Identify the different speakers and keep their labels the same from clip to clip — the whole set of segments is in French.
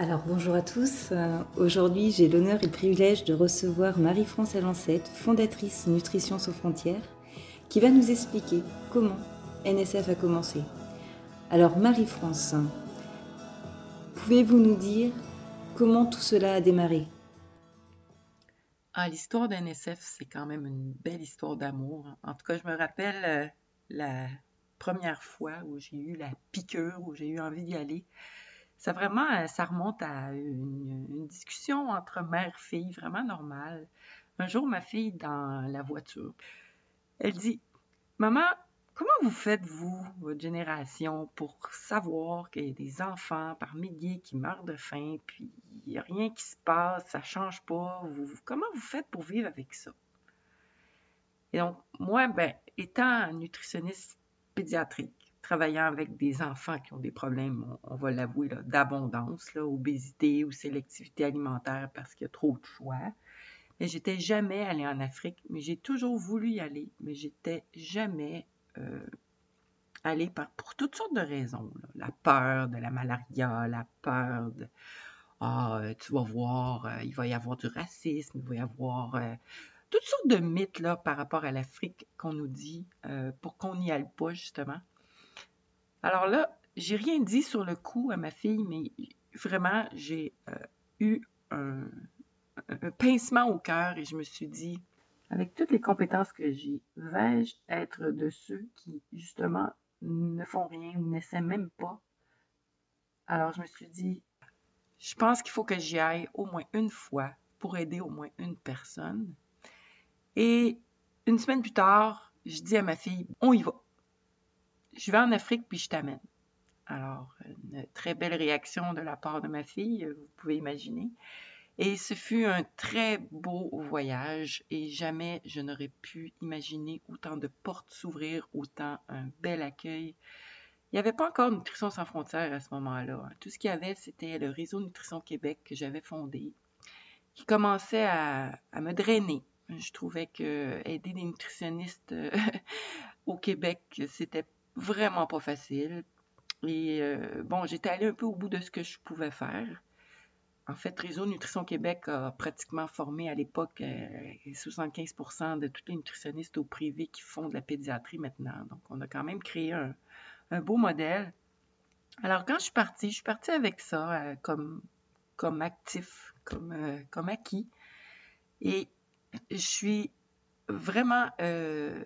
Speaker 1: Alors bonjour à tous. Euh, Aujourd'hui, j'ai l'honneur et le privilège de recevoir Marie-France Alancette, fondatrice Nutrition sans frontières, qui va nous expliquer comment NSF a commencé. Alors Marie-France, pouvez-vous nous dire comment tout cela a démarré?
Speaker 2: Ah, l'histoire d'NSF, c'est quand même une belle histoire d'amour. En tout cas, je me rappelle euh, la première fois où j'ai eu la piqûre, où j'ai eu envie d'y aller. Ça vraiment, euh, ça remonte à une, discussion entre mère-fille, vraiment normale. Un jour, ma fille, dans la voiture, elle dit Maman, comment vous faites, vous, votre génération, pour savoir qu'il y a des enfants par milliers qui meurent de faim, puis il n'y a rien qui se passe, ça ne change pas. Comment vous faites pour vivre avec ça? Et donc, moi, ben, étant nutritionniste pédiatrique, travaillant avec des enfants qui ont des problèmes, on, va l'avouer, d'abondance, obésité ou sélectivité alimentaire parce qu'il y a trop de choix. Mais j'étais jamais allée en Afrique, mais j'ai toujours voulu y aller, mais j'étais jamais euh, allée par, pour toutes sortes de raisons. La peur de la malaria, la peur de ah, tu vas voir, euh, il va y avoir du racisme, il va y avoir euh, toutes sortes de mythes là, par rapport à l'Afrique qu'on nous dit pour qu'on n'y aille pas, justement. Alors là, j'ai rien dit sur le coup à ma fille, mais vraiment, j'ai euh, eu un, pincement au cœur et je me suis dit, avec toutes les compétences que j'ai, vais-je être de ceux qui, justement, ne font rien ou n'essaient même pas? Alors je me suis dit, je pense qu'il faut que j'y aille au moins une fois pour aider au moins une personne. Et une semaine plus tard, je dis à ma fille, on y va. Je vais en Afrique puis je t'amène. Alors, une très belle réaction de la part de ma fille, vous pouvez imaginer. Et ce fut un très beau voyage et jamais je n'aurais pu imaginer autant de portes s'ouvrir, autant un bel accueil. Il n'y avait pas encore Nutrition sans frontières à ce moment-là. hein. Tout ce qu'il y avait, c'était le réseau Nutrition Québec que j'avais fondé, qui commençait à, à me drainer. Je trouvais que aider des nutritionnistes euh, au Québec, c'était vraiment pas facile. Et euh, bon, j'étais allée un peu au bout de ce que je pouvais faire. En fait, Réseau Nutrition Québec a pratiquement formé à l'époque euh, 75% de tous les nutritionnistes au privé qui font de la pédiatrie maintenant. Donc, on a quand même créé un, beau modèle. Alors, quand je suis partie, je suis partie avec ça euh, comme, comme actif, comme, euh, acquis. Et je suis vraiment euh,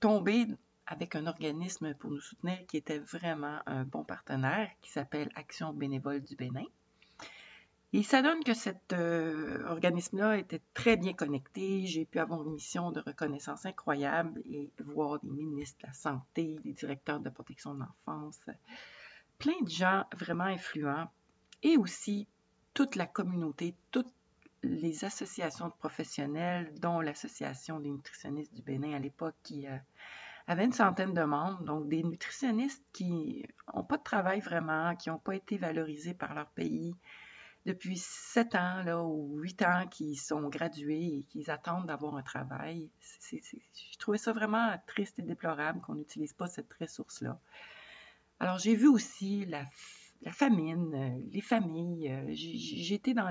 Speaker 2: tombée avec un organisme pour nous soutenir qui était vraiment un bon partenaire, qui s'appelle Action bénévole du Bénin. Et ça donne que cet euh, organisme-là était très bien connecté. J'ai pu avoir une mission de reconnaissance incroyable et voir des ministres de la Santé, des directeurs de protection de l'enfance, plein de gens vraiment influents et aussi toute la communauté, toutes les associations de professionnels, dont l'Association des nutritionnistes du Bénin à l'époque qui euh, avait une centaine de membres, donc des nutritionnistes qui n'ont pas de travail vraiment, qui n'ont pas été valorisés par leur pays depuis sept ans là, ou huit ans qui sont gradués et qui attendent d'avoir un travail. C'est- c'est- je trouvais ça vraiment triste et déplorable qu'on n'utilise pas cette ressource-là. Alors j'ai vu aussi la, famine, euh, les familles. euh, été dans,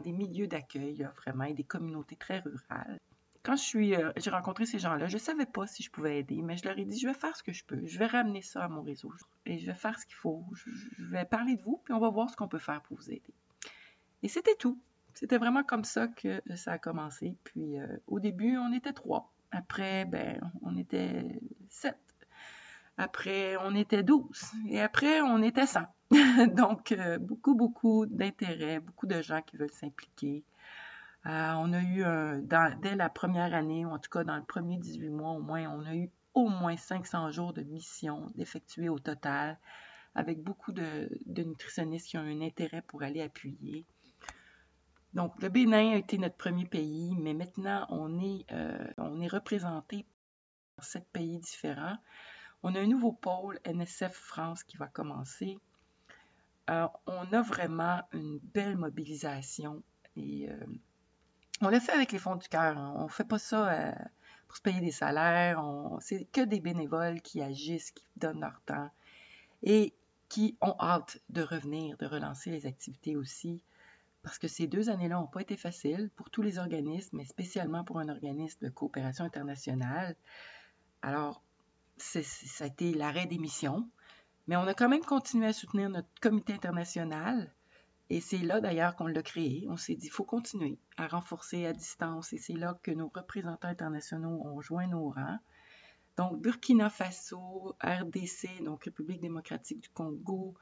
Speaker 2: des milieux d'accueil vraiment et des communautés très rurales. Quand je suis, euh, j'ai rencontré ces gens-là, je ne savais pas si je pouvais aider, mais je leur ai dit, je vais faire ce que je peux, je vais ramener ça à mon réseau et je vais faire ce qu'il faut. Je, vais parler de vous, puis on va voir ce qu'on peut faire pour vous aider. Et c'était tout. C'était vraiment comme ça que ça a commencé. Puis euh, au début, on était trois. Après, ben, on était sept. Après, on était douze. Et après, on était cent. Donc, euh, beaucoup, beaucoup d'intérêt, beaucoup de gens qui veulent s'impliquer. Euh, on a eu, dans- dès la première année, ou en tout cas dans le premier 18 mois au moins, on a eu au moins 500 jours de mission d'effectuer au total, avec beaucoup de, nutritionnistes qui ont un intérêt pour aller appuyer. Donc, le Bénin a été notre premier pays, mais maintenant, on est, euh, représenté par sept pays différents. On a un nouveau pôle NSF France qui va commencer. Euh, on a vraiment une belle mobilisation et euh, on le fait avec les fonds du cœur. hein. On ne fait pas ça euh, pour se payer des salaires. C'est que des bénévoles qui agissent, qui donnent leur temps. Et qui ont hâte de revenir, de relancer les activités aussi, parce que ces deux années-là n'ont pas été faciles pour tous les organismes, mais spécialement pour un organisme de coopération internationale. Alors, ça a été l'arrêt des missions, mais on a quand même continué à soutenir notre comité international. Et c'est là d'ailleurs qu'on l'a créé. On s'est dit, il faut continuer à renforcer à distance. Et c'est là que nos représentants internationaux ont joint nos rangs. Donc, Burkina Faso, RDC, donc République démocratique du Congo,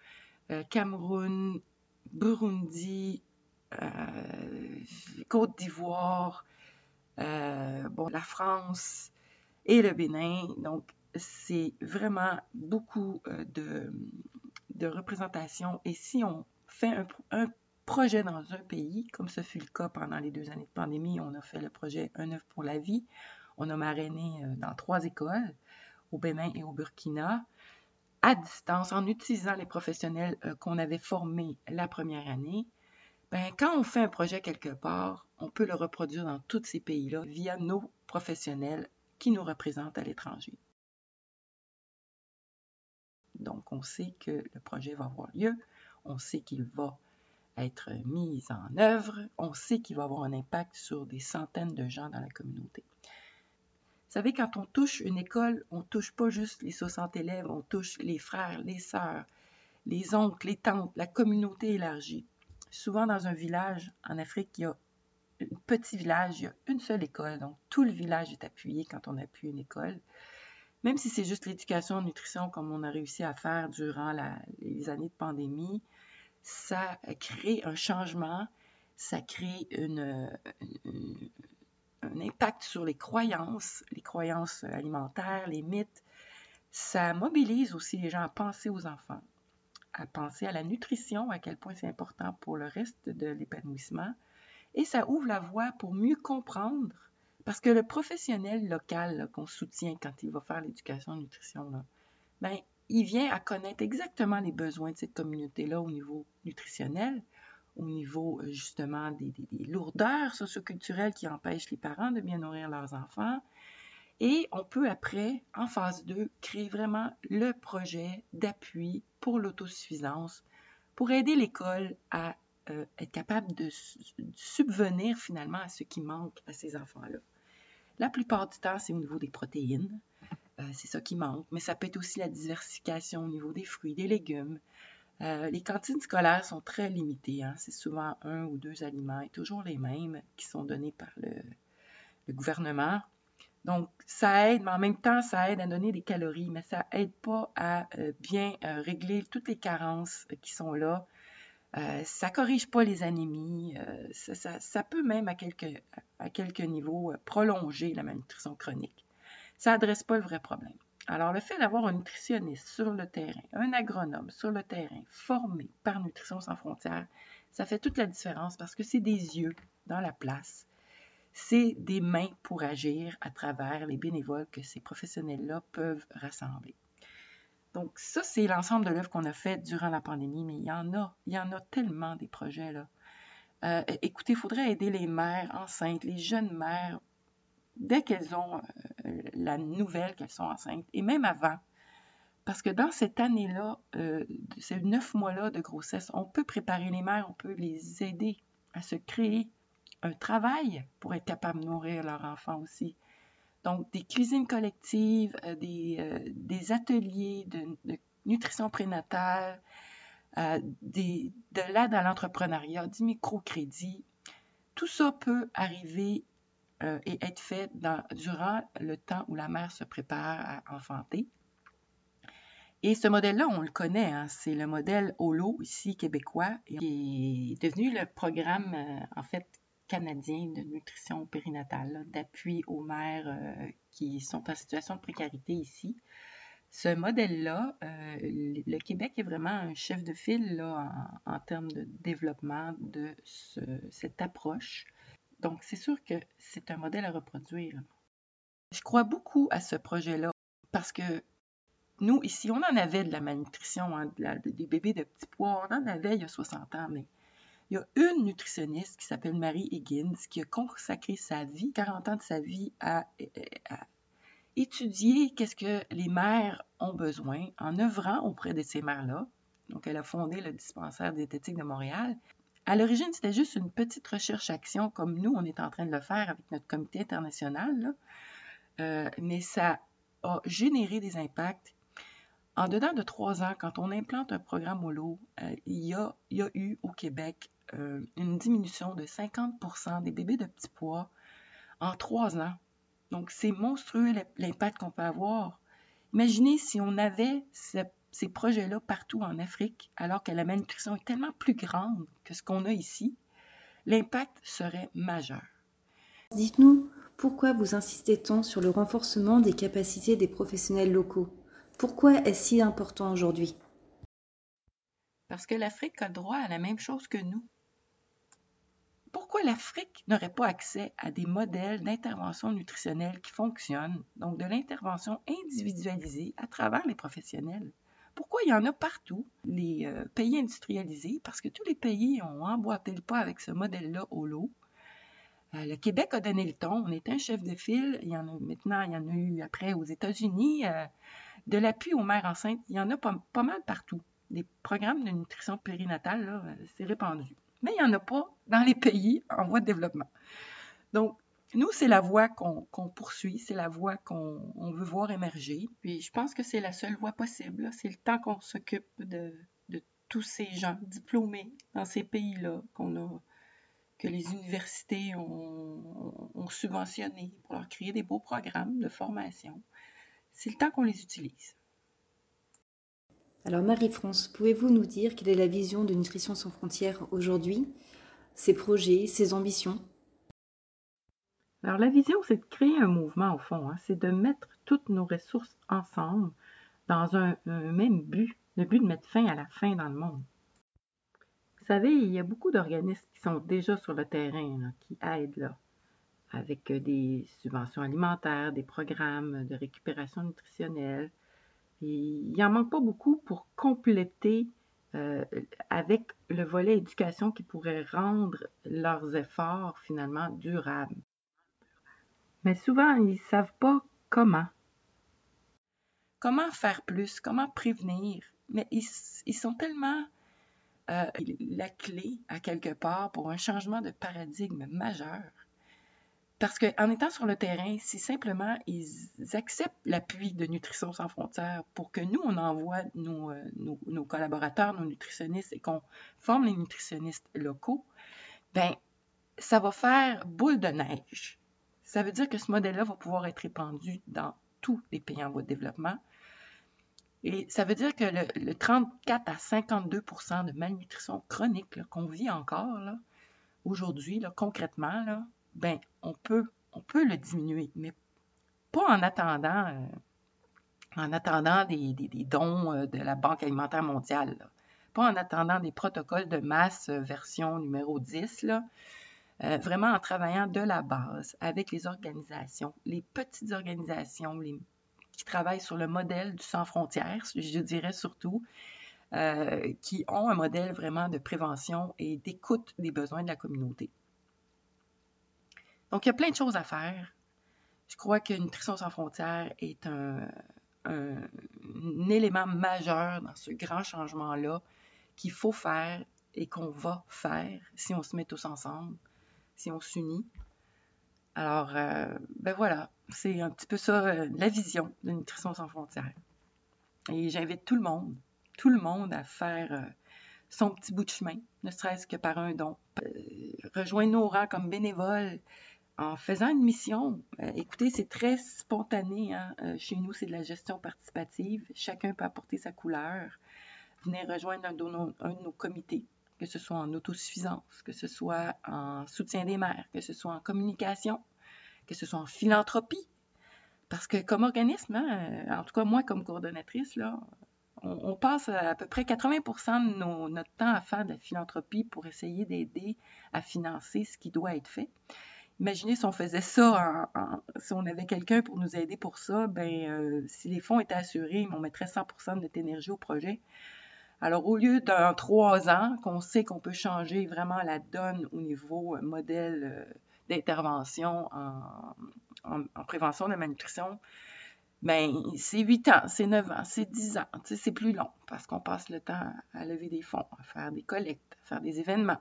Speaker 2: euh, Cameroun, Burundi, euh, Côte d'Ivoire, euh, bon, la France et le Bénin. Donc, c'est vraiment beaucoup de, de représentation. Et si on fait un, projet dans un pays, comme ce fut le cas pendant les deux années de pandémie, on a fait le projet Un œuf pour la vie. On a marrainé dans trois écoles, au Bénin et au Burkina, à distance, en utilisant les professionnels qu'on avait formés la première année ben, quand on fait un projet quelque part, on peut le reproduire dans tous ces pays-là via nos professionnels qui nous représentent à l'étranger. Donc, on sait que le projet va avoir lieu, on sait qu'il va être mis en œuvre, on sait qu'il va avoir un impact sur des centaines de gens dans la communauté. Vous savez, quand on touche une école, on ne touche pas juste les 60 élèves, on touche les frères, les sœurs, les oncles, les tantes, la communauté élargie souvent dans un village en Afrique, il y a un petit village, il y a une seule école. Donc, tout le village est appuyé quand on appuie une école. Même si c'est juste l'éducation en nutrition, comme on a réussi à faire durant les années de pandémie, ça crée un changement, ça crée un impact sur les croyances, les croyances alimentaires, les mythes. Ça mobilise aussi les gens à penser aux enfants à penser à la nutrition, à quel point c'est important pour le reste de l'épanouissement. Et ça ouvre la voie pour mieux comprendre, parce que le professionnel local qu'on soutient quand il va faire l'éducation nutrition, ben, il vient à connaître exactement les besoins de cette communauté-là au niveau nutritionnel, au niveau euh, justement des, des, lourdeurs socioculturelles qui empêchent les parents de bien nourrir leurs enfants, et on peut après, en phase 2, créer vraiment le projet d'appui pour l'autosuffisance, pour aider l'école à euh, être capable de subvenir finalement à ce qui manque à ces enfants-là. La plupart du temps, c'est au niveau des protéines, euh, c'est ça qui manque, mais ça peut être aussi la diversification au niveau des fruits, des légumes. Euh, les cantines scolaires sont très limitées, hein. c'est souvent un ou deux aliments et toujours les mêmes qui sont donnés par le, gouvernement donc, ça aide, mais en même temps, ça aide à donner des calories, mais ça aide pas à euh, bien régler toutes les carences qui sont là. Ça corrige pas les anémies. Ça, peut même à quelques, à quelques niveaux prolonger la malnutrition chronique. Ça n'adresse pas le vrai problème. Alors, le fait d'avoir un nutritionniste sur le terrain, un agronome sur le terrain, formé par Nutrition sans frontières, ça fait toute la différence parce que c'est des yeux dans la place c'est des mains pour agir à travers les bénévoles que ces professionnels-là peuvent rassembler. Donc ça, c'est l'ensemble de l'œuvre qu'on a fait durant la pandémie, mais il y en a, il y en a tellement des projets là. Euh, écoutez, il faudrait aider les mères enceintes, les jeunes mères, dès qu'elles ont euh, la nouvelle qu'elles sont enceintes, et même avant. Parce que dans cette année-là, euh, ces neuf mois-là de grossesse, on peut préparer les mères, on peut les aider à se créer un travail pour être capable de nourrir leur enfant aussi. Donc, des cuisines collectives, euh, des, euh, des, ateliers de, nutrition prénatale, euh, de l'aide à l'entrepreneuriat, du microcrédit. Tout ça peut arriver et être fait durant le temps où la mère se prépare à enfanter. Et ce modèle-là, on le connaît, hein, c'est le modèle HOLO, ici québécois, qui est devenu le programme, en fait, canadien de nutrition périnatale, d'appui aux mères euh, qui sont en situation de précarité ici. Ce modèle-là, euh, le Québec est vraiment un chef de file là, en, termes de développement de cette approche. Donc, c'est sûr que c'est un modèle à reproduire. Je crois beaucoup à ce projet-là parce que nous, ici, on en avait de la malnutrition, hein, des bébés de petits pois, on en avait il y a 60 ans, mais il y a une nutritionniste qui s'appelle Marie Higgins qui a consacré sa vie, 40 ans de sa vie, à, étudier qu'est-ce que les mères ont besoin en œuvrant auprès de ces mères-là Donc, elle a fondé le dispensaire diététique de Montréal. À l'origine, c'était juste une petite recherche-action, comme nous, on est en train de le faire avec notre comité international. Euh, mais ça a généré des impacts. En dedans de trois ans, quand on implante un programme holo, euh, il, y a, il, y a, eu au Québec euh, une diminution de 50% des bébés de petits poids en trois ans. Donc, c'est monstrueux l'impact qu'on peut avoir. Imaginez si on avait ces projets-là partout en Afrique, alors que la malnutrition est tellement plus grande que ce qu'on a ici, l'impact serait majeur.
Speaker 1: Dites-nous, pourquoi vous insistez tant sur le renforcement des capacités des professionnels locaux? Pourquoi est-ce si important aujourd'hui?
Speaker 2: Parce que l'Afrique a droit à la même chose que nous pourquoi l'Afrique n'aurait pas accès à des modèles d'intervention nutritionnelle qui fonctionnent, donc de l'intervention individualisée à travers les professionnels? Pourquoi il y en a partout, les euh, pays industrialisés, parce que tous les pays ont emboîté le pas avec ce modèle-là au lot. Euh, le Québec a donné le ton, on est un chef de file, il y en a maintenant, il y en a eu après aux États-Unis, euh, de l'appui aux mères enceintes, il y en a pas, mal partout. Des programmes de nutrition périnatale, c'est répandu mais il n'y en a pas dans les pays en voie de développement. Donc, nous, c'est la voie qu'on poursuit, c'est la voie qu'on veut voir émerger. Puis je pense que c'est la seule voie possible. C'est le temps qu'on s'occupe de, tous ces gens diplômés dans ces pays-là que les universités ont, ont, subventionné pour leur créer des beaux programmes de formation. C'est le temps qu'on les utilise.
Speaker 1: Alors Marie-France, pouvez-vous nous dire quelle est la vision de Nutrition sans frontières aujourd'hui, ses projets, ses ambitions?
Speaker 2: Alors la vision, c'est de créer un mouvement au fond, hein. c'est de mettre toutes nos ressources ensemble dans un, même but, le but de mettre fin à la faim dans le monde. Vous savez, il y a beaucoup d'organismes qui sont déjà sur le terrain, qui aident avec des subventions alimentaires, des programmes de récupération nutritionnelle, il n'en manque pas beaucoup pour compléter euh, avec le volet éducation qui pourrait rendre leurs efforts finalement durables. Mais souvent, ils ne savent pas comment. Comment faire plus, comment prévenir? Mais ils, sont tellement euh, la clé à quelque part pour un changement de paradigme majeur parce qu'en étant sur le terrain, si simplement ils acceptent l'appui de Nutrition sans frontières pour que nous, on envoie euh, nos, collaborateurs, nos nutritionnistes et qu'on forme les nutritionnistes locaux, ben ça va faire boule de neige. Ça veut dire que ce modèle-là va pouvoir être répandu dans tous les pays en voie de développement. Et ça veut dire que le, 34 à 52% de malnutrition chronique qu'on vit encore aujourd'hui, concrètement, là, ben, on peut, on peut le diminuer, mais pas en attendant, euh, en attendant des, dons euh, de la Banque alimentaire mondiale. Pas en attendant des protocoles de masse euh, version numéro 10, là. vraiment en travaillant de la base avec les organisations, les petites organisations qui travaillent sur le modèle du sans frontières, je dirais surtout, qui ont un modèle vraiment de prévention et d'écoute des besoins de la communauté. Donc, il y a plein de choses à faire. Je crois que Nutrition sans frontières est un, élément majeur dans ce grand changement-là qu'il faut faire et qu'on va faire si on se met tous ensemble, si on s'unit. Alors, euh, ben voilà, c'est un petit peu ça, euh, la vision de Nutrition sans frontières. Et j'invite tout le monde, tout le monde à faire euh, son petit bout de chemin, ne serait-ce que par un don. rejoindre nos rangs comme bénévoles, en faisant une mission, euh, écoutez, c'est très spontané. Hein. Euh, chez nous, c'est de la gestion participative. Chacun peut apporter sa couleur. Venez rejoindre un de, nos, comités, que ce soit en autosuffisance, que ce soit en soutien des mères, que ce soit en communication, que ce soit en philanthropie. Parce que comme organisme, hein, euh, en tout cas moi comme coordonnatrice, on, passe à peu près 80% de notre temps à faire de la philanthropie pour essayer d'aider à financer ce qui doit être fait. Imaginez si on faisait ça, si on avait quelqu'un pour nous aider pour ça, ben, euh, si les fonds étaient assurés, on mettrait 100% de notre énergie au projet. Alors, au lieu d'un trois ans, qu'on sait qu'on peut changer vraiment la donne au niveau euh, modèle euh, d'intervention en, prévention de la malnutrition, ben c'est 8 ans, c'est 9 ans, c'est 10 ans, c'est plus long parce qu'on passe le temps à lever des fonds, à faire des collectes, à faire des événements.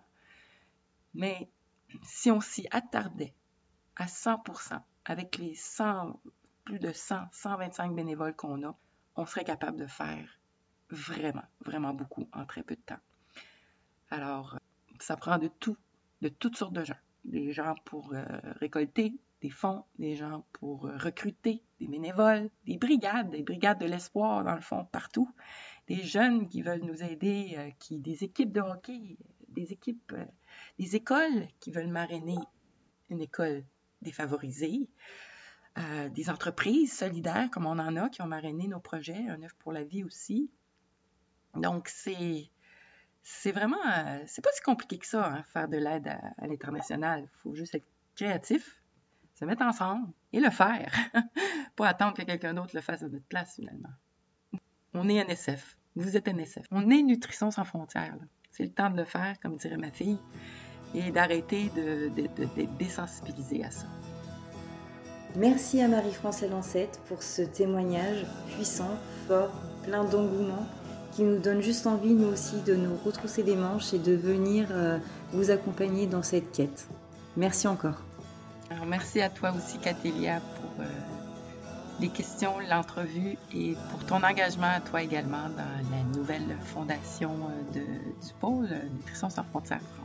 Speaker 2: Mais si on s'y attardait à 100% avec les 100, plus de 100, 125 bénévoles qu'on a, on serait capable de faire vraiment, vraiment beaucoup en très peu de temps. Alors, ça prend de tout, de toutes sortes de gens. Des gens pour euh, récolter des fonds, des gens pour euh, recruter des bénévoles, des brigades, des brigades de l'espoir dans le fond partout, des jeunes qui veulent nous aider, euh, qui des équipes de hockey, des équipes, des écoles qui veulent marrainer une école défavorisée, des entreprises solidaires comme on en a qui ont marrainé nos projets, un œuf pour la vie aussi. Donc c'est c'est vraiment, euh, c'est pas si compliqué que ça, hein, faire de l'aide à, l'international. Il faut juste être créatif, se mettre ensemble et le faire. pas attendre que quelqu'un d'autre le fasse à notre place, finalement. On est NSF. Vous êtes NSF. On est Nutrition sans frontières. C'est le temps de le faire, comme dirait ma fille, et d'arrêter de, de, à ça.
Speaker 1: Merci à Marie-France Lancette pour ce témoignage puissant, fort, plein d'engouement qui nous donne juste envie, nous aussi, de nous retrousser les manches et de venir euh, vous accompagner dans cette quête. Merci encore.
Speaker 2: Alors, merci à toi aussi, Catélia, pour euh, les questions, l'entrevue et pour ton engagement à toi également dans la nouvelle fondation euh, de, du pôle Nutrition sans frontières France.